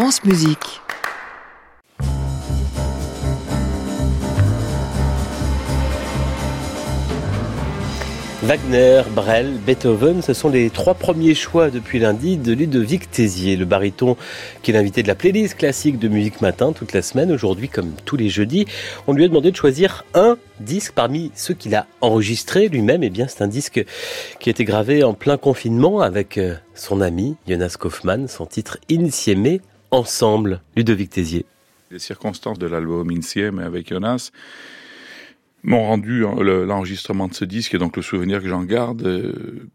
France Musique. Wagner, Brel, Beethoven, ce sont les trois premiers choix depuis lundi de Ludovic Tézier, le baryton qui est l'invité de la playlist classique de Musique Matin toute la semaine. Aujourd'hui, comme tous les jeudis, on lui a demandé de choisir un disque parmi ceux qu'il a enregistrés lui-même. Et eh bien, c'est un disque qui a été gravé en plein confinement avec euh, son ami Jonas Kaufmann, son titre Insieme, ensemble, Ludovic Tézier. Les circonstances de l'album Insieme avec Jonas, m'ont rendu hein, l'enregistrement de ce disque et donc le souvenir que j'en garde euh,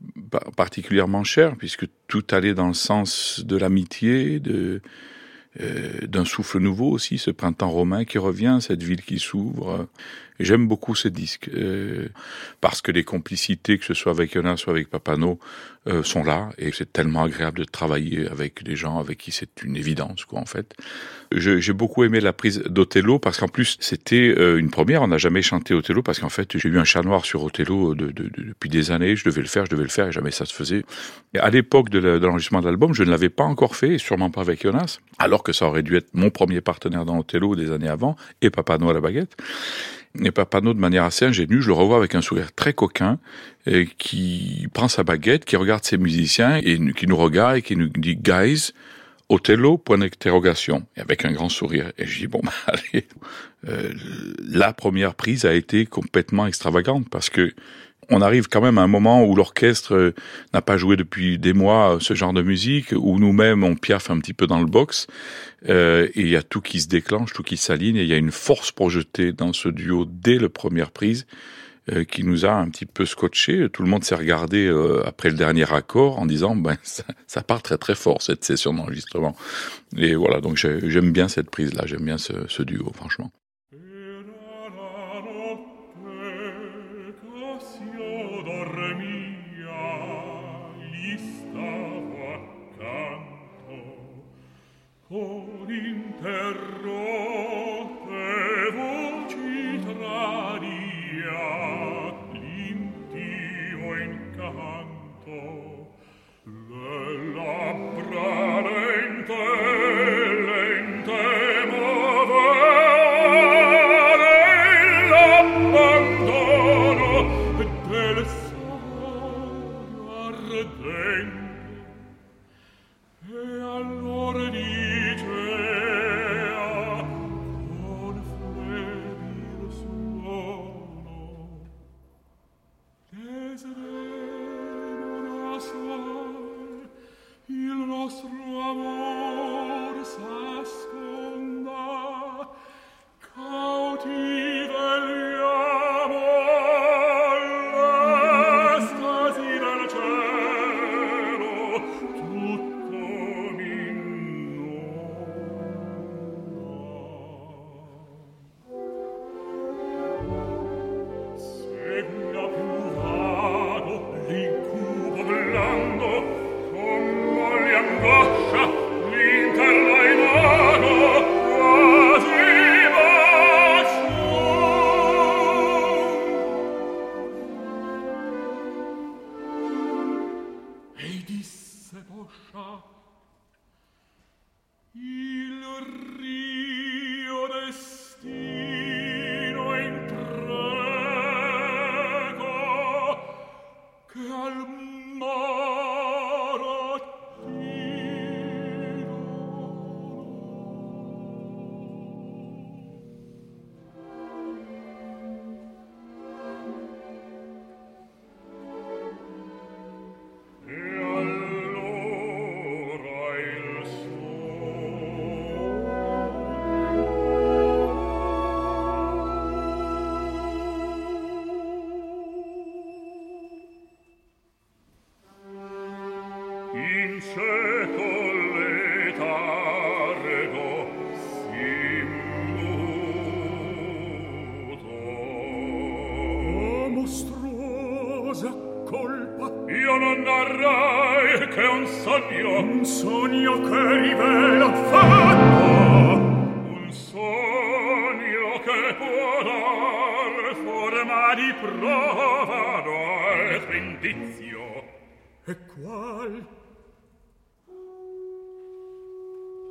particulièrement cher puisque tout allait dans le sens de l'amitié, de euh, d'un souffle nouveau aussi, ce printemps romain qui revient, cette ville qui s'ouvre. J'aime beaucoup ce disque euh, parce que les complicités, que ce soit avec Jonas ou avec Papano, euh, sont là et c'est tellement agréable de travailler avec des gens avec qui c'est une évidence, quoi, en fait. J'ai beaucoup aimé la prise d'Othello parce qu'en plus c'était euh, une première. On n'a jamais chanté Othello parce qu'en fait j'ai eu un chat noir sur Othello de, de, depuis des années. Je devais le faire, je devais le faire et jamais ça se faisait. À l'époque de l'enregistrement de l'album, je ne l'avais pas encore fait, et sûrement pas avec Jonas, alors que ça aurait dû être mon premier partenaire dans Othello des années avant et Papano à la baguette. Et Papano, de manière assez ingénue, je le revois avec un sourire très coquin, qui prend sa baguette, qui regarde ses musiciens, et qui nous regarde et qui nous dit « Guys, Othello, point d'interrogation, et avec un grand sourire. Et je dis, bon, bah, allez, euh, la première prise a été complètement extravagante, parce que on arrive quand même à un moment où l'orchestre euh, n'a pas joué depuis des mois ce genre de musique, où nous-mêmes on piaffe un petit peu dans le box, euh, et il y a tout qui se déclenche, tout qui s'aligne, et il y a une force projetée dans ce duo dès la première prise euh, qui nous a un petit peu scotché. Tout le monde s'est regardé après le dernier accord en disant ben ça, part très très fort cette session d'enregistrement. Et voilà, donc j'aime bien cette prise là, j'aime bien ce duo franchement. O in terra se poscia il rito narrai che un sogno un sogno che rivela fatto. un sogno che può dar forma di prova e rendizio e qual?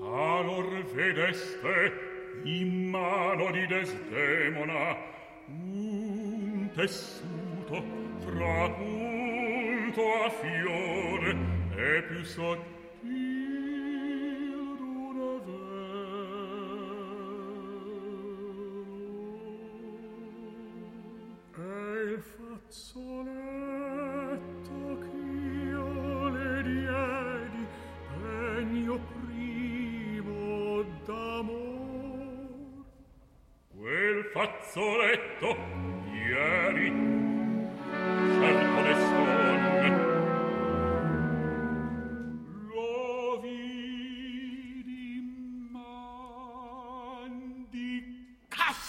Allor vedeste in mano di Desdemona un tessuto fra cui punto a fiore e più sottil d'un velo. E il fazzoletto ch'io le diedi pegno primo d'amor. Quel fazzoletto ieri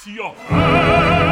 需要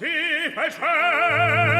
Sì, facciamo!